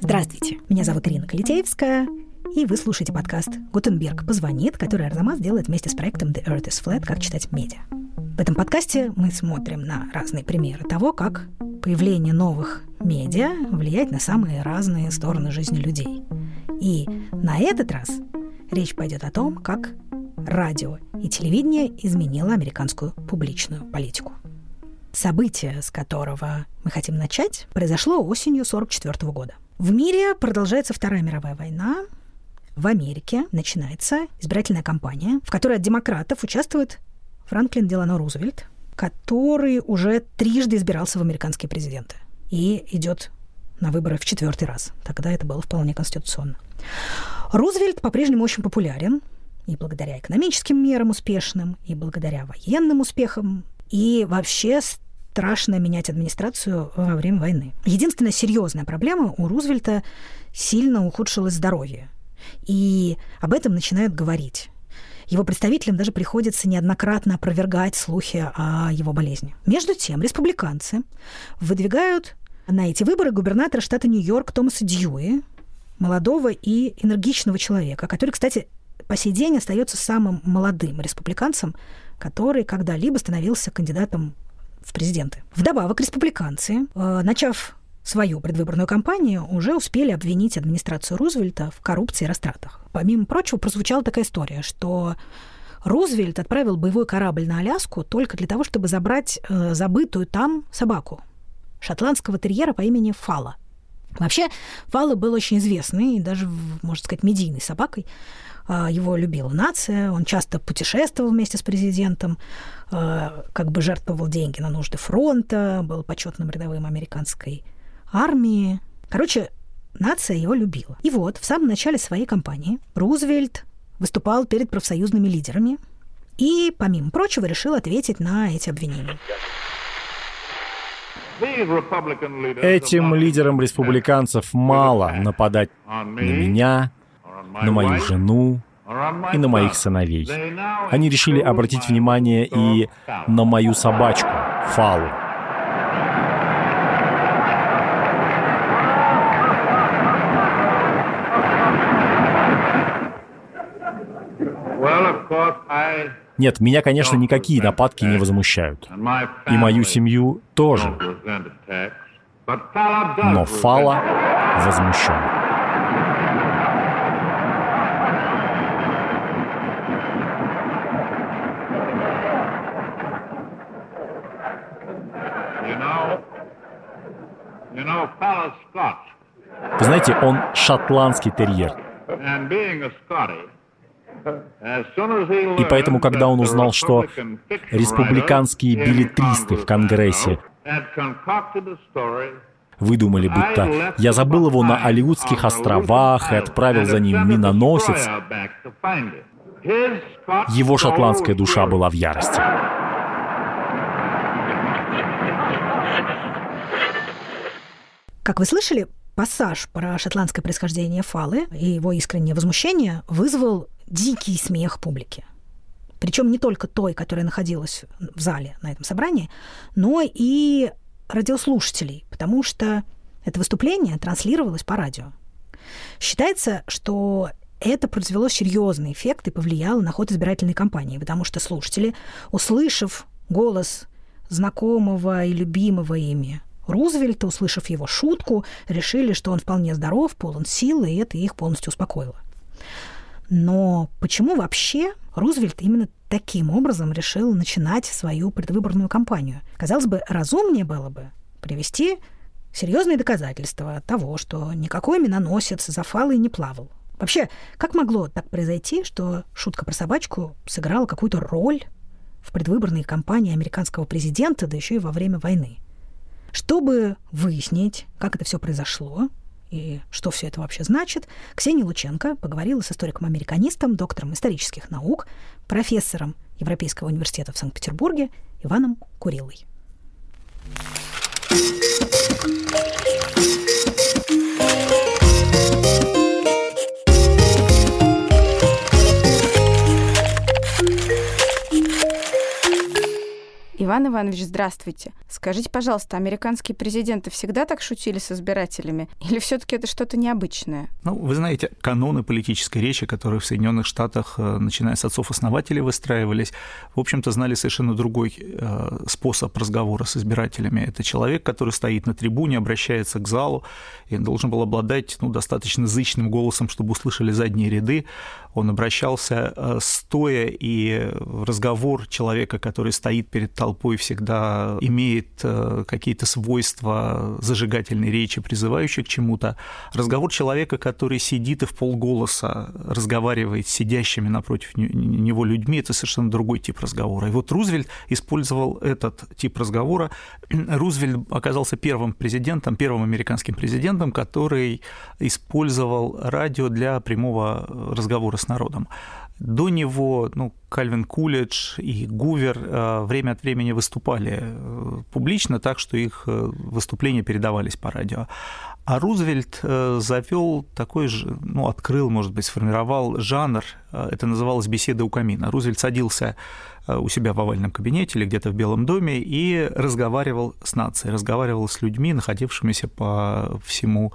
Здравствуйте, меня зовут Ирина Калитеевская, и вы слушаете подкаст «Гутенберг позвонит», который Арзамас делает вместе с проектом «The Earth is Flat. Как читать медиа». В этом подкасте мы смотрим на разные примеры того, как появление новых медиа влияет на самые разные стороны жизни людей. И на этот раз речь пойдет о том, как радио и телевидение изменило американскую публичную политику. Событие, с которого мы хотим начать, произошло осенью 1944 года – в мире продолжается Вторая мировая война. В Америке начинается избирательная кампания, в которой от демократов участвует Франклин Делано Рузвельт, который уже трижды избирался в американские президенты и идет на выборы в четвертый раз. Тогда это было вполне конституционно. Рузвельт по-прежнему очень популярен и благодаря экономическим мерам успешным, и благодаря военным успехам, и вообще страшно менять администрацию во время войны. Единственная серьезная проблема у Рузвельта сильно ухудшилось здоровье. И об этом начинают говорить. Его представителям даже приходится неоднократно опровергать слухи о его болезни. Между тем, республиканцы выдвигают на эти выборы губернатора штата Нью-Йорк Томаса Дьюи, молодого и энергичного человека, который, кстати, по сей день остается самым молодым республиканцем, который когда-либо становился кандидатом в президенты. Вдобавок, республиканцы, э, начав свою предвыборную кампанию, уже успели обвинить администрацию Рузвельта в коррупции и растратах. Помимо прочего, прозвучала такая история, что Рузвельт отправил боевой корабль на Аляску только для того, чтобы забрать э, забытую там собаку, шотландского терьера по имени Фала. Вообще, Фала был очень известный и даже, можно сказать, медийной собакой. А, его любила нация, он часто путешествовал вместе с президентом, а, как бы жертвовал деньги на нужды фронта, был почетным рядовым американской армии. Короче, нация его любила. И вот в самом начале своей кампании Рузвельт выступал перед профсоюзными лидерами и, помимо прочего, решил ответить на эти обвинения. Этим лидерам республиканцев мало нападать на меня, на мою жену и на моих сыновей. Они решили обратить внимание и на мою собачку, Фалу. Нет, меня, конечно, никакие нападки не возмущают. И мою семью тоже. Но Фала возмущен. Вы знаете, он шотландский терьер. И поэтому, когда он узнал, что республиканские билетристы в Конгрессе выдумали, будто я забыл его на Алиутских островах и отправил за ним миноносец, его шотландская душа была в ярости. Как вы слышали, пассаж про шотландское происхождение Фалы и его искреннее возмущение вызвал дикий смех публики. Причем не только той, которая находилась в зале на этом собрании, но и радиослушателей, потому что это выступление транслировалось по радио. Считается, что это произвело серьезный эффект и повлияло на ход избирательной кампании, потому что слушатели, услышав голос знакомого и любимого ими Рузвельта, услышав его шутку, решили, что он вполне здоров, полон силы, и это их полностью успокоило. Но почему вообще Рузвельт именно таким образом решил начинать свою предвыборную кампанию? Казалось бы, разумнее было бы привести серьезные доказательства того, что никакой миноносец за фалой не плавал. Вообще, как могло так произойти, что шутка про собачку сыграла какую-то роль в предвыборной кампании американского президента, да еще и во время войны? Чтобы выяснить, как это все произошло и что все это вообще значит, Ксения Лученко поговорила с историком-американистом, доктором исторических наук, профессором Европейского университета в Санкт-Петербурге Иваном Курилой. Иван Иванович, здравствуйте. Скажите, пожалуйста, американские президенты всегда так шутили с избирателями? Или все таки это что-то необычное? Ну, вы знаете, каноны политической речи, которые в Соединенных Штатах, э, начиная с отцов-основателей, выстраивались, в общем-то, знали совершенно другой э, способ разговора с избирателями. Это человек, который стоит на трибуне, обращается к залу, и должен был обладать ну, достаточно зычным голосом, чтобы услышали задние ряды. Он обращался э, стоя, и разговор человека, который стоит перед толпой, всегда имеет э, какие-то свойства зажигательной речи, призывающие к чему-то. Разговор человека, который сидит и в полголоса разговаривает с сидящими напротив него людьми, это совершенно другой тип разговора. И вот Рузвельт использовал этот тип разговора. Рузвельт оказался первым президентом, первым американским президентом, который использовал радио для прямого разговора с народом. До него ну, Кальвин Кулидж и Гувер э, время от времени выступали э, публично так, что их э, выступления передавались по радио. А Рузвельт завел такой же, ну, открыл, может быть, сформировал жанр, это называлось «беседа у камина». Рузвельт садился у себя в овальном кабинете или где-то в Белом доме и разговаривал с нацией, разговаривал с людьми, находившимися по всему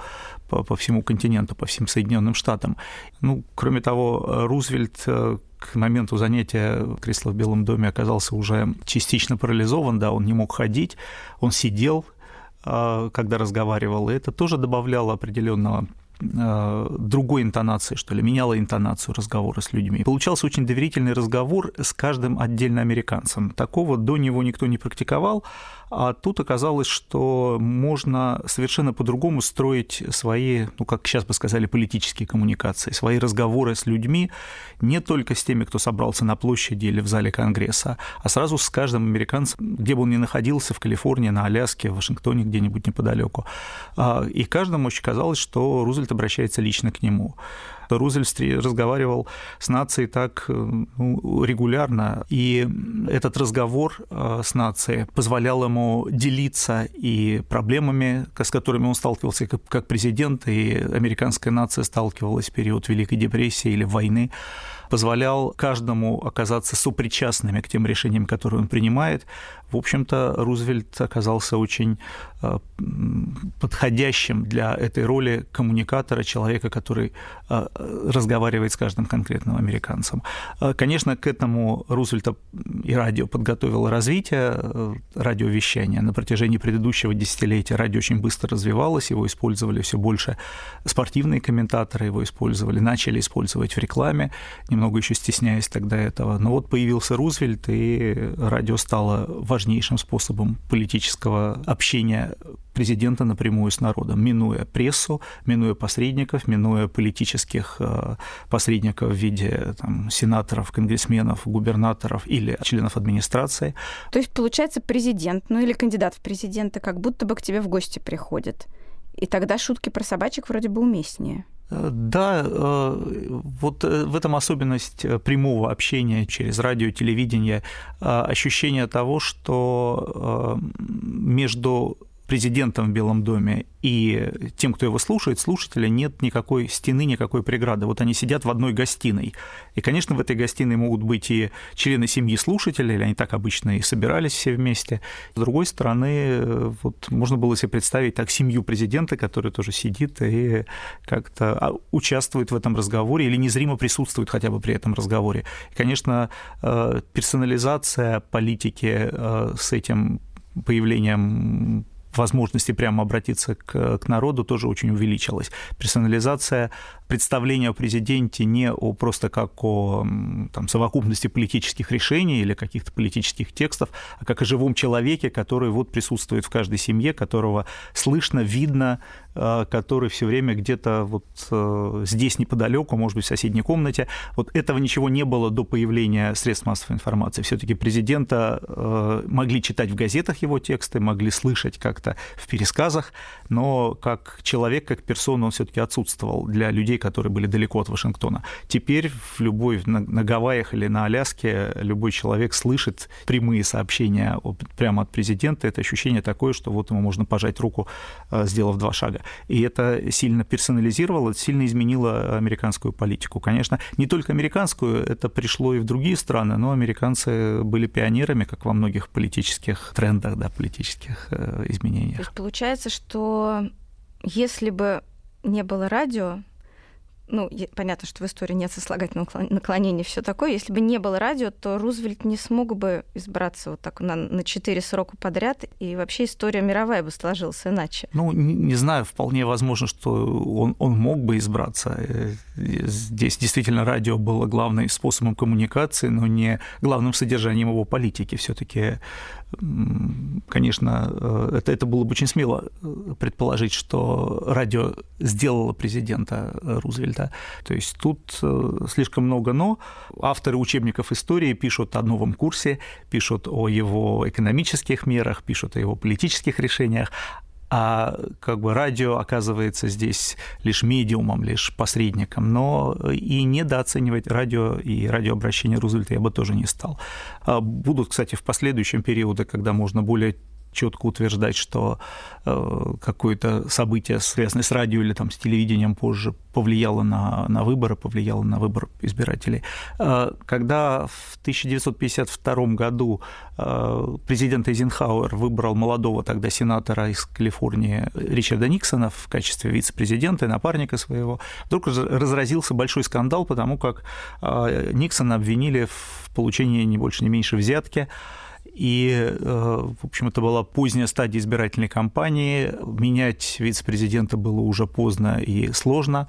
по, по всему континенту, по всем Соединенным Штатам. Ну, кроме того, Рузвельт э, к моменту занятия кресла в Белом доме оказался уже частично парализован, да, он не мог ходить, он сидел, э, когда разговаривал, и это тоже добавляло определенного э, другой интонации, что ли, меняло интонацию разговора с людьми. Получался очень доверительный разговор с каждым отдельно американцем. Такого до него никто не практиковал, а тут оказалось, что можно совершенно по-другому строить свои, ну, как сейчас бы сказали, политические коммуникации, свои разговоры с людьми, не только с теми, кто собрался на площади или в зале Конгресса, а сразу с каждым американцем, где бы он ни находился, в Калифорнии, на Аляске, в Вашингтоне, где-нибудь неподалеку. А, и каждому очень казалось, что Рузвельт обращается лично к нему. Рузвельт разговаривал с нацией так э, ну, регулярно, и этот разговор э, с нацией позволял ему делиться и проблемами, с которыми он сталкивался как президент, и американская нация сталкивалась в период Великой депрессии или войны позволял каждому оказаться сопричастными к тем решениям, которые он принимает. В общем-то, Рузвельт оказался очень э, подходящим для этой роли коммуникатора, человека, который э, разговаривает с каждым конкретным американцем. Э, конечно, к этому Рузвельта и радио подготовило развитие радиовещания. На протяжении предыдущего десятилетия радио очень быстро развивалось, его использовали все больше спортивные комментаторы, его использовали, начали использовать в рекламе, немного еще стесняясь тогда этого. Но вот появился Рузвельт, и радио стало важнейшим способом политического общения президента напрямую с народом, минуя прессу, минуя посредников, минуя политических э, посредников в виде там, сенаторов, конгрессменов, губернаторов или членов администрации. То есть, получается, президент, ну или кандидат в президенты как будто бы к тебе в гости приходит. И тогда шутки про собачек вроде бы уместнее. Э, да, э, вот э, в этом особенность прямого общения через радио, телевидение, ощущение того, что между президентом в Белом доме и тем, кто его слушает, слушателя, нет никакой стены, никакой преграды. Вот они сидят в одной гостиной. И, конечно, в этой гостиной могут быть и члены семьи слушателей, или они так обычно и собирались все вместе. С другой стороны, вот можно было себе представить так семью президента, который тоже сидит и как-то а, участвует в этом разговоре или незримо присутствует хотя бы при этом разговоре. И, конечно, э, персонализация политики э, с этим появлением возможности прямо обратиться к, к народу тоже очень увеличилась. Персонализация представления о президенте не о просто как о там, совокупности политических решений или каких-то политических текстов, а как о живом человеке, который вот присутствует в каждой семье, которого слышно, видно, э, который все время где-то вот э, здесь неподалеку, может быть, в соседней комнате. Вот этого ничего не было до появления средств массовой информации. Все-таки президента э, могли читать в газетах его тексты, могли слышать как как-то в пересказах, но как человек, как персона он все-таки отсутствовал для людей, которые были далеко от Вашингтона. Теперь в любой, на, на Гавайях или на Аляске любой человек слышит прямые сообщения прямо от президента. Это ощущение такое, что вот ему можно пожать руку, э, сделав два шага. И это сильно персонализировало, сильно изменило американскую политику. Конечно, не только американскую, это пришло и в другие страны, но американцы были пионерами, как во многих политических трендах, да, политических э, изменениях. То есть получается, что если бы не было радио, ну, понятно, что в истории нет сослагательного наклонения, все такое. Если бы не было радио, то Рузвельт не смог бы избраться вот так на, на четыре срока подряд, и вообще история мировая бы сложилась иначе. Ну, не, не знаю, вполне возможно, что он, он мог бы избраться. Э, здесь действительно радио было главным способом коммуникации, но не главным содержанием его политики. все таки конечно, э, это, это было бы очень смело э, предположить, что радио сделало президента Рузвельта. То есть тут э, слишком много «но». Авторы учебников истории пишут о новом курсе, пишут о его экономических мерах, пишут о его политических решениях, а как бы радио оказывается здесь лишь медиумом, лишь посредником, но и недооценивать радио и радиообращение Рузвельта я бы тоже не стал. А будут, кстати, в последующем периоде, когда можно более четко утверждать, что э, какое-то событие, связанное с радио или там, с телевидением позже, повлияло на, на выборы, повлияло на выбор избирателей. Э, когда в 1952 году э, президент Эйзенхауэр выбрал молодого тогда сенатора из Калифорнии Ричарда Никсона в качестве вице-президента и напарника своего, вдруг разразился большой скандал, потому как Никсона обвинили в получении не больше, не меньше взятки, и, э, в общем, это была поздняя стадия избирательной кампании. Менять вице-президента было уже поздно и сложно.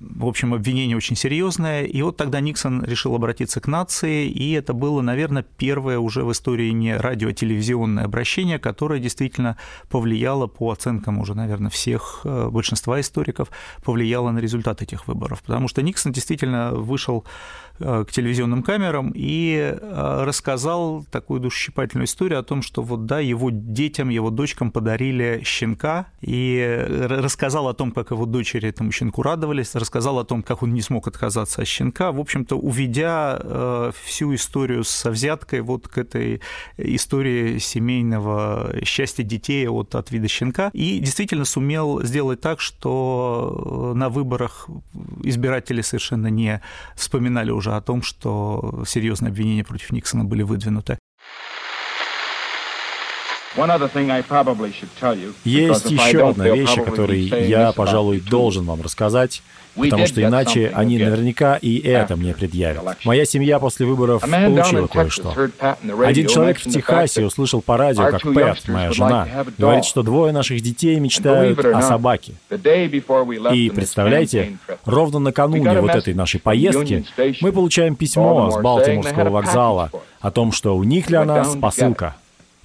В общем, обвинение очень серьезное. И вот тогда Никсон решил обратиться к нации, и это было, наверное, первое уже в истории не радио-телевизионное обращение, которое действительно повлияло, по оценкам уже, наверное, всех, э, большинства историков, повлияло на результат этих выборов. Потому что Никсон действительно вышел Э, к телевизионным камерам и э, рассказал такую душесчипательную историю о том, что вот да, его детям, его дочкам подарили щенка, и рассказал о том, как его дочери этому щенку радовались, рассказал о том, как он не смог отказаться от щенка, в общем-то, уведя э, всю историю со взяткой вот к этой истории семейного счастья детей от, от вида щенка, и действительно сумел сделать так, что на выборах избиратели совершенно не вспоминали уже о том, что серьезные обвинения против Никсона были выдвинуты. Есть еще одна вещь, о которой я, пожалуй, должен вам рассказать, потому что иначе они наверняка и это мне предъявят. Моя семья после выборов получила кое-что. Один человек в Техасе услышал по радио, как Пэт, моя жена, говорит, что двое наших детей мечтают о собаке. И представляете, ровно накануне вот этой нашей поездки мы получаем письмо с Балтиморского вокзала о том, что у них для нас посылка.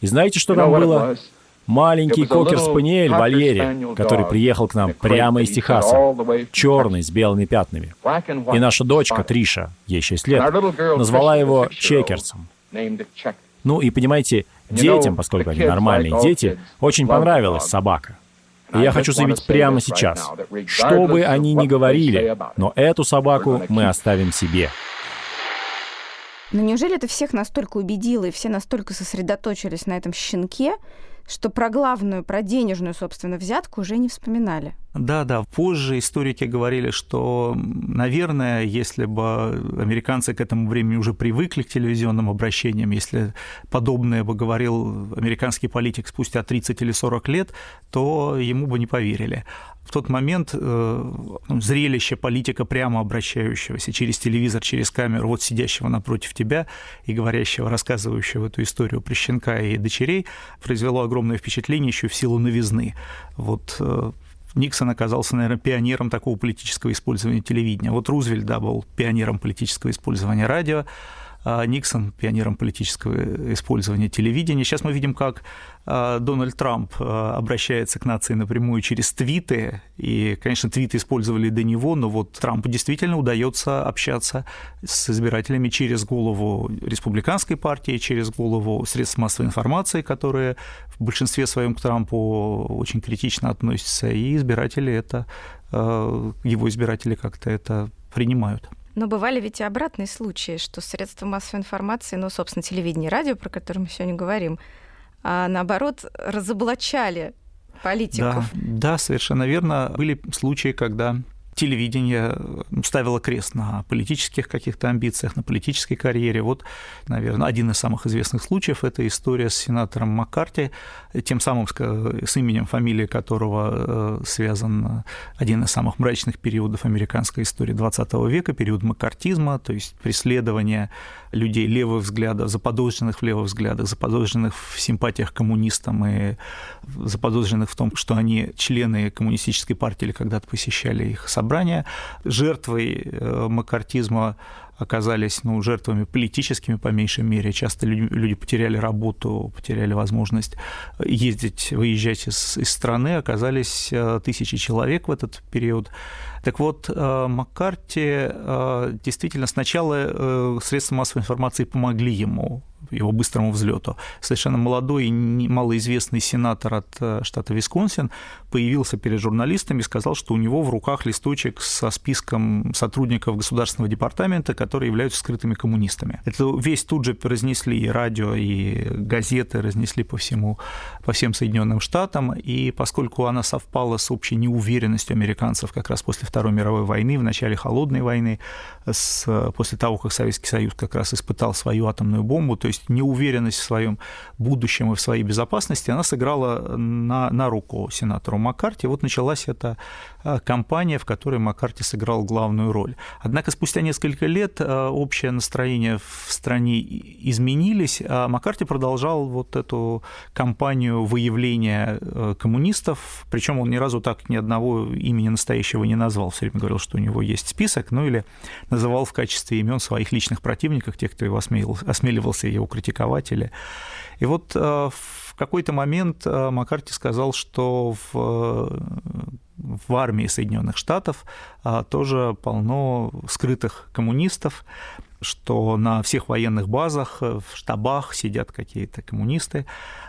И знаете, что там было? Маленький кокер-спаниель Валерий, который приехал к нам прямо из Техаса, черный, с белыми пятнами. И наша дочка Триша, ей 6 лет, назвала его Чекерсом. Ну и понимаете, детям, поскольку они нормальные дети, очень понравилась собака. И я хочу заявить прямо сейчас, что бы они ни говорили, но эту собаку мы оставим себе. Но неужели это всех настолько убедило, и все настолько сосредоточились на этом щенке, что про главную, про денежную, собственно, взятку уже не вспоминали. Да, да. Позже историки говорили, что, наверное, если бы американцы к этому времени уже привыкли к телевизионным обращениям, если подобное бы говорил американский политик спустя 30 или 40 лет, то ему бы не поверили в тот момент э, зрелище политика, прямо обращающегося через телевизор, через камеру, вот сидящего напротив тебя и говорящего, рассказывающего эту историю про щенка и дочерей, произвело огромное впечатление еще в силу новизны. Вот э, Никсон оказался, наверное, пионером такого политического использования телевидения. Вот Рузвельт, да, был пионером политического использования радио, Никсон пионером политического использования телевидения. Сейчас мы видим, как а, Дональд Трамп а, обращается к нации напрямую через твиты, и, конечно, твиты использовали до него, но вот Трампу действительно удается общаться с избирателями через голову республиканской партии, через голову средств массовой информации, которые в большинстве своем к Трампу очень критично относятся, и избиратели это, его избиратели как-то это принимают. Но бывали ведь и обратные случаи, что средства массовой информации, ну, собственно, телевидение и радио, про которые мы сегодня говорим, а наоборот, разоблачали политиков. Да, да, совершенно верно. Были случаи, когда телевидение ставило крест на политических каких-то амбициях, на политической карьере. Вот, наверное, один из самых известных случаев – это история с сенатором Маккарти, тем самым, с именем, фамилией которого э, связан один из самых мрачных периодов американской истории XX века, период маккартизма, то есть преследование людей левых взглядов, заподозренных в левых взглядах, заподозренных в симпатиях коммунистам и заподозренных в том, что они члены коммунистической партии или когда-то посещали их собрания. Жертвой э, маккартизма оказались ну, жертвами политическими, по меньшей мере. Часто люди, люди потеряли работу, потеряли возможность ездить, выезжать из, из страны. Оказались э, тысячи человек в этот период. Так вот, э, Маккарти э, действительно сначала средства массовой информации помогли ему его быстрому взлету. Совершенно молодой и малоизвестный сенатор от штата Висконсин появился перед журналистами и сказал, что у него в руках листочек со списком сотрудников Государственного департамента, которые являются скрытыми коммунистами. Эту весь тут же разнесли и радио, и газеты, разнесли по всему, по всем Соединенным Штатам, и поскольку она совпала с общей неуверенностью американцев как раз после Второй мировой войны, в начале Холодной войны, с, после того, как Советский Союз как раз испытал свою атомную бомбу, то есть неуверенность в своем будущем и в своей безопасности, она сыграла на, на руку сенатору Маккарти. Вот началась эта а, кампания, в которой Маккарти сыграл главную роль. Однако спустя несколько лет а, общее настроение в стране изменились, а Маккарти продолжал вот эту кампанию выявления э, коммунистов, причем он ни разу так ни одного имени настоящего не назвал, все время говорил, что у него есть список, ну или называл в качестве имен своих личных противников, тех, кто его осмеливался критиковать. Или... И вот э, в какой-то момент э, Маккарти сказал, что в в армии Соединенных Штатов тоже полно скрытых коммунистов, что на всех военных базах, в штабах сидят какие-то коммунисты.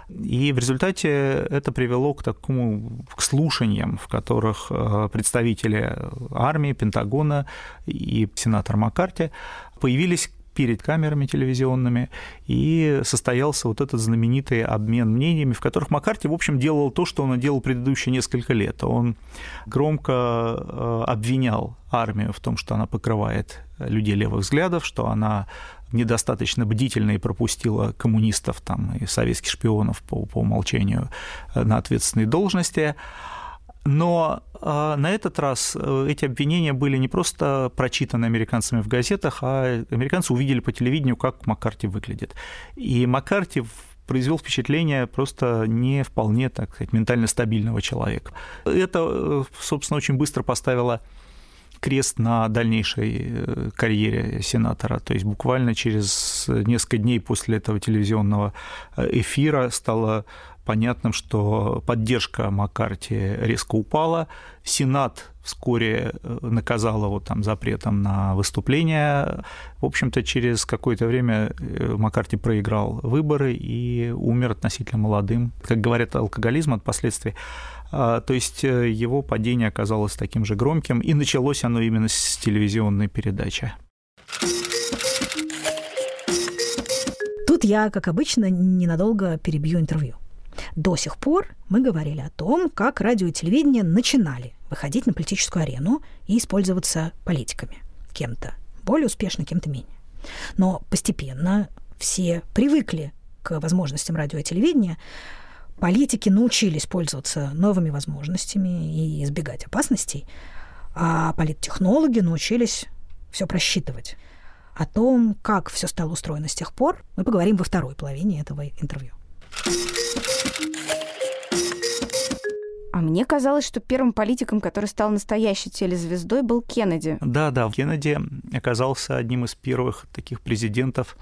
И в результате это привело к такому к слушаниям, в которых э, представители армии, Пентагона и сенатор Маккарти появились перед камерами телевизионными, и состоялся вот этот знаменитый обмен мнениями, в которых Маккарти, в общем, делал то, что он делал предыдущие несколько лет. Он громко э, обвинял армию в том, что она покрывает людей левых взглядов, что она недостаточно бдительно и пропустила коммунистов там, и советских шпионов по, по умолчанию э, на ответственные должности. Но а, на этот раз э, эти обвинения были не просто прочитаны американцами в газетах, а американцы увидели по телевидению, как Маккарти выглядит. И Маккарти произвел впечатление просто не вполне, так сказать, ментально стабильного человека. Это, э, собственно, очень быстро поставило крест на дальнейшей э, карьере сенатора. То есть буквально через несколько дней после этого телевизионного эфира стало понятным, что поддержка Маккарти резко упала. Сенат вскоре э, наказал его там запретом на выступление. В общем-то, через какое-то время э, Маккарти проиграл выборы и умер относительно молодым. Как говорят, алкоголизм от последствий. А, то есть э, его падение оказалось таким же громким, и началось оно именно с телевизионной передачи. Тут я, как обычно, ненадолго перебью интервью. До сих пор мы говорили о том, как радио и телевидение начинали выходить на политическую арену и использоваться политиками. Кем-то более успешно, кем-то менее. Но постепенно все привыкли к возможностям радио и телевидения, политики научились пользоваться новыми возможностями и избегать опасностей, а политтехнологи научились все просчитывать. О том, как все стало устроено с тех пор, мы поговорим во второй половине этого интервью. А мне казалось, что первым политиком, который стал настоящей телезвездой, был Кеннеди. Да, да, Кеннеди оказался одним из первых таких президентов,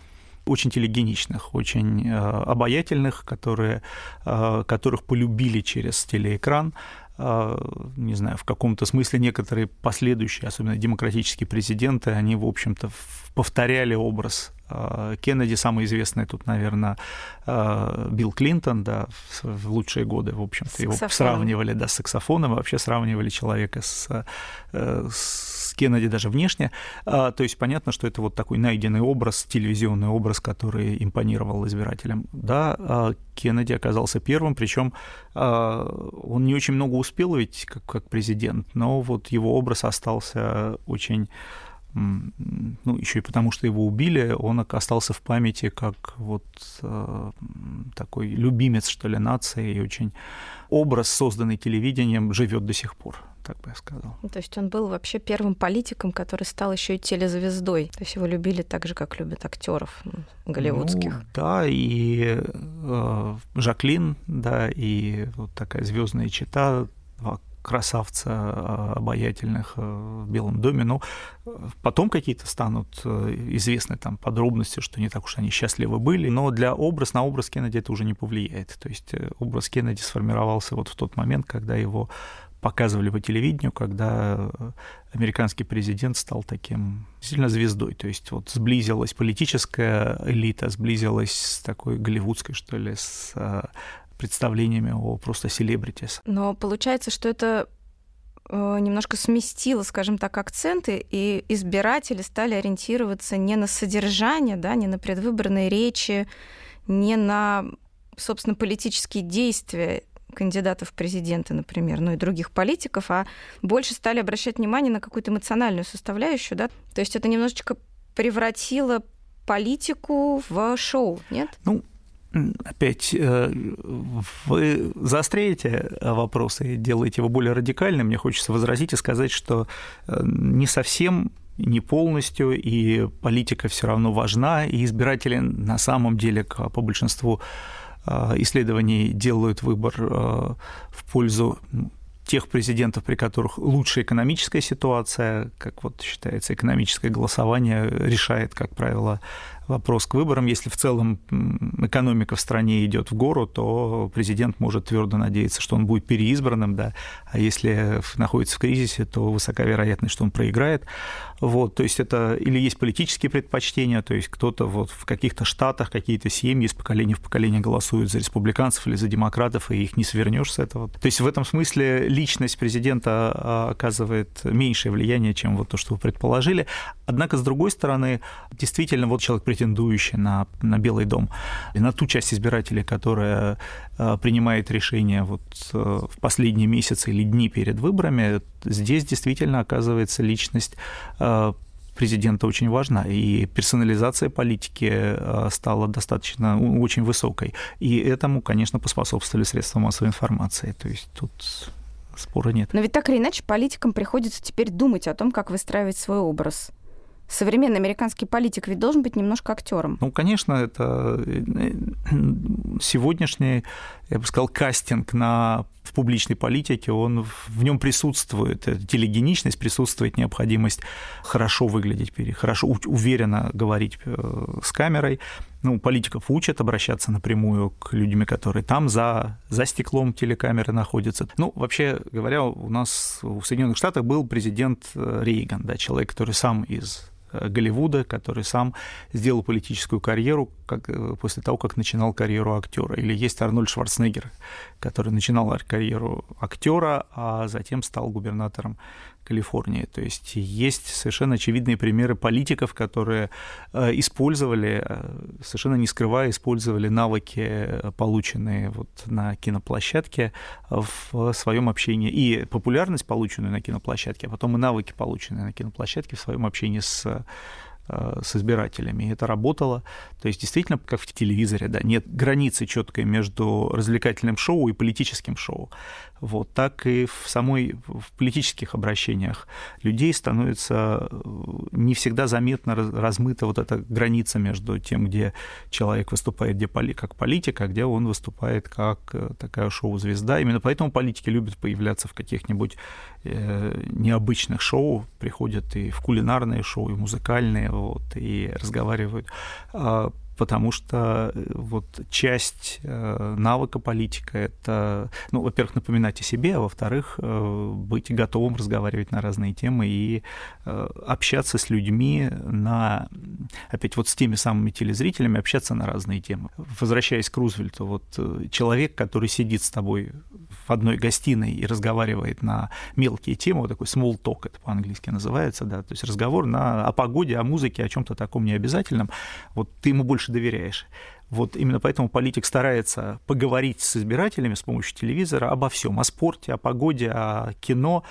очень телегеничных, очень э, обаятельных, которые, э, которых полюбили через телеэкран. Э, не знаю, в каком-то смысле некоторые последующие, особенно демократические президенты, они, в общем-то, повторяли образ Кеннеди самый известный тут, наверное, а, Билл Клинтон, да, в лучшие годы, в общем-то, его сравнивали, да, с саксофоном, вообще сравнивали человека с, э, с Кеннеди даже внешне. То есть понятно, что это вот такой найденный образ, телевизионный образ, который импонировал избирателям. Да, Кеннеди оказался первым, причем он не очень много успел ведь как, как президент, но вот его образ остался очень ну, еще и потому, что его убили, он остался в памяти как вот э, такой любимец, что ли, нации, и очень образ, созданный телевидением, живет до сих пор, так бы я сказал. То есть он был вообще первым политиком, который стал еще и телезвездой. То есть его любили так же, как любят актеров голливудских. Ну, да, и э, Жаклин, да, и вот такая звездная чита красавца а, обаятельных э, в Белом доме. Но потом какие-то станут э, известны там подробности, что не так уж они счастливы были. Но для образ на образ Кеннеди это уже не повлияет. То есть э, образ Кеннеди сформировался вот в тот момент, когда его показывали по телевидению, когда американский президент стал таким сильно звездой. То есть вот сблизилась политическая элита, сблизилась с такой голливудской, что ли, с представлениями о просто селебритис. Но получается, что это э, немножко сместило, скажем так, акценты, и избиратели стали ориентироваться не на содержание, да, не на предвыборные речи, не на, собственно, политические действия кандидатов в президенты, например, ну и других политиков, а больше стали обращать внимание на какую-то эмоциональную составляющую, да? То есть это немножечко превратило политику в шоу, нет? Ну, опять э, вы заостряете вопросы и делаете его более радикальным. Мне хочется возразить и сказать, что э, не совсем не полностью, и политика все равно важна, и избиратели на самом деле по большинству э, исследований делают выбор в пользу тех президентов, при которых лучшая экономическая ситуация, как вот считается, экономическое голосование решает, как правило, вопрос к выборам. Если в целом экономика в стране идет в гору, то президент может твердо надеяться, что он будет переизбранным, да, а если находится в кризисе, то высока вероятность, что он проиграет. Вот, то есть это или есть политические предпочтения, то есть кто-то вот в каких-то штатах, какие-то семьи из поколения в поколение голосуют за республиканцев или за демократов, и их не свернешь с этого. То есть в этом смысле личность президента а, оказывает меньшее влияние, чем вот то, что вы предположили. Однако, с другой стороны, действительно, вот человек претендующий на, на Белый дом, на ту часть избирателей, которая э, принимает решение вот э, в последние месяцы или дни перед выборами, здесь действительно оказывается личность э, президента очень важна, и персонализация политики стала достаточно очень высокой. И этому, конечно, поспособствовали средства массовой информации. То есть тут спора нет. Но ведь так или иначе политикам приходится теперь думать о том, как выстраивать свой образ современный американский политик ведь должен быть немножко актером. Ну, конечно, это э, сегодняшний, я бы сказал, кастинг на в публичной политике, он в нем присутствует, телегеничность присутствует, необходимость хорошо выглядеть, хорошо, уверенно говорить э, с камерой. Ну, политиков учат обращаться напрямую к людям, которые там за, за стеклом телекамеры находятся. Ну, вообще говоря, у нас в Соединенных Штатах был президент э, Рейган, да, человек, который сам из Э, Голливуда, который сам сделал политическую карьеру как, э, после того, как начинал карьеру актера. Или есть Арнольд Шварценеггер, который начинал карьеру актера, а затем стал губернатором Калифорнии. То есть есть совершенно очевидные примеры политиков, которые э, использовали, совершенно не скрывая, использовали навыки, полученные вот на киноплощадке в своем общении. И популярность, полученную на киноплощадке, а потом и навыки, полученные на киноплощадке в своем общении с Э, с избирателями. И это работало. То есть действительно, как в телевизоре, да, нет границы четкой между развлекательным шоу и политическим шоу. Вот так и в самой в политических обращениях людей становится э, не всегда заметно размыта вот эта граница между тем, где человек выступает где поли, как политик, а где он выступает как э, такая шоу-звезда. Именно поэтому политики любят появляться в каких-нибудь э, необычных шоу, приходят и в кулинарные шоу, и музыкальные, вот, и разговаривают а потому что э, вот часть э, навыка политика — это, ну, во-первых, напоминать о себе, а во-вторых, э, быть готовым разговаривать на разные темы и общаться с людьми на, опять вот с теми самыми телезрителями, общаться на разные темы. Возвращаясь к Рузвельту, вот человек, который сидит с тобой в одной гостиной и разговаривает на мелкие темы, вот такой small talk это по-английски называется, да, то есть разговор на, о погоде, о музыке, о чем-то таком необязательном, вот ты ему больше доверяешь. Вот именно поэтому политик старается поговорить с избирателями с помощью телевизора обо всем, о спорте, о погоде, о кино,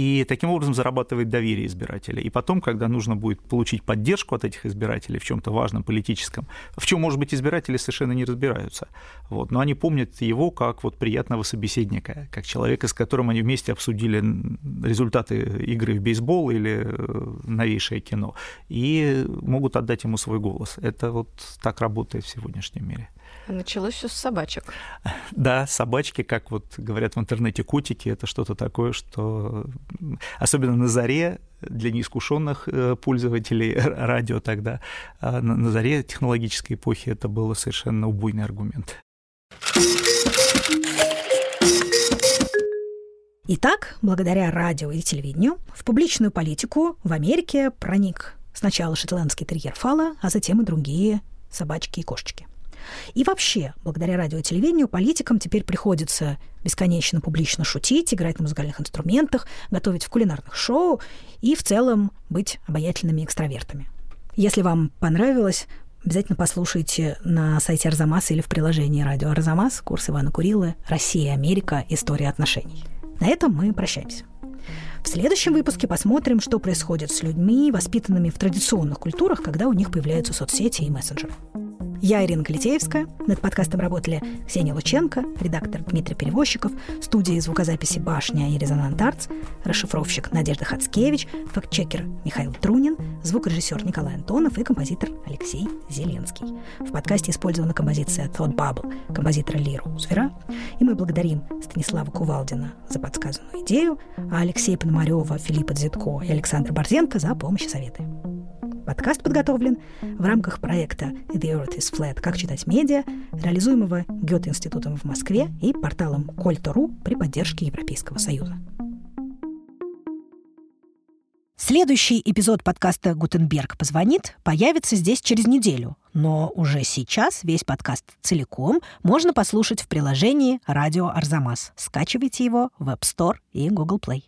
и таким образом зарабатывает доверие избирателей. И потом, когда нужно будет получить поддержку от этих избирателей в чем-то важном политическом, в чем, может быть, избиратели совершенно не разбираются, вот, но они помнят его как вот приятного собеседника, как человека, с которым они вместе обсудили результаты игры в бейсбол или э, новейшее кино, и могут отдать ему свой голос. Это вот так работает в сегодняшнем мире. Началось все с собачек. Да, собачки, как вот говорят в интернете, котики, это что-то такое, что особенно на заре для неискушенных э, пользователей радио тогда, а на заре технологической эпохи это был совершенно убойный аргумент. Итак, благодаря радио и телевидению в публичную политику в Америке проник сначала шотландский терьер Фала, а затем и другие собачки и кошечки. И вообще, благодаря радио и телевидению, политикам теперь приходится бесконечно публично шутить, играть на музыкальных инструментах, готовить в кулинарных шоу и в целом быть обаятельными экстравертами. Если вам понравилось, обязательно послушайте на сайте Арзамаса или в приложении радио Арзамас курс Ивана Курилы «Россия, Америка. История отношений». На этом мы прощаемся. В следующем выпуске посмотрим, что происходит с людьми, воспитанными в традиционных культурах, когда у них появляются соцсети и мессенджеры. Я Ирина Калитеевская. Над подкастом работали Ксения Лученко, редактор Дмитрий Перевозчиков, студии звукозаписи «Башня» и «Резонант Артс», расшифровщик Надежда Хацкевич, фактчекер Михаил Трунин, звукорежиссер Николай Антонов и композитор Алексей Зеленский. В подкасте использована композиция «Thought Bubble» композитора Лиру Узвера. И мы благодарим Станислава Кувалдина за подсказанную идею, а Алексея Пономарева, Филиппа Дзитко и Александра Борзенко за помощь и советы. Подкаст подготовлен в рамках проекта «The Earth is Flat. Как читать медиа», реализуемого Гёте-институтом в Москве и порталом Кольто.ру при поддержке Европейского Союза. Следующий эпизод подкаста «Гутенберг позвонит» появится здесь через неделю, но уже сейчас весь подкаст целиком можно послушать в приложении «Радио Арзамас». Скачивайте его в App Store и Google Play.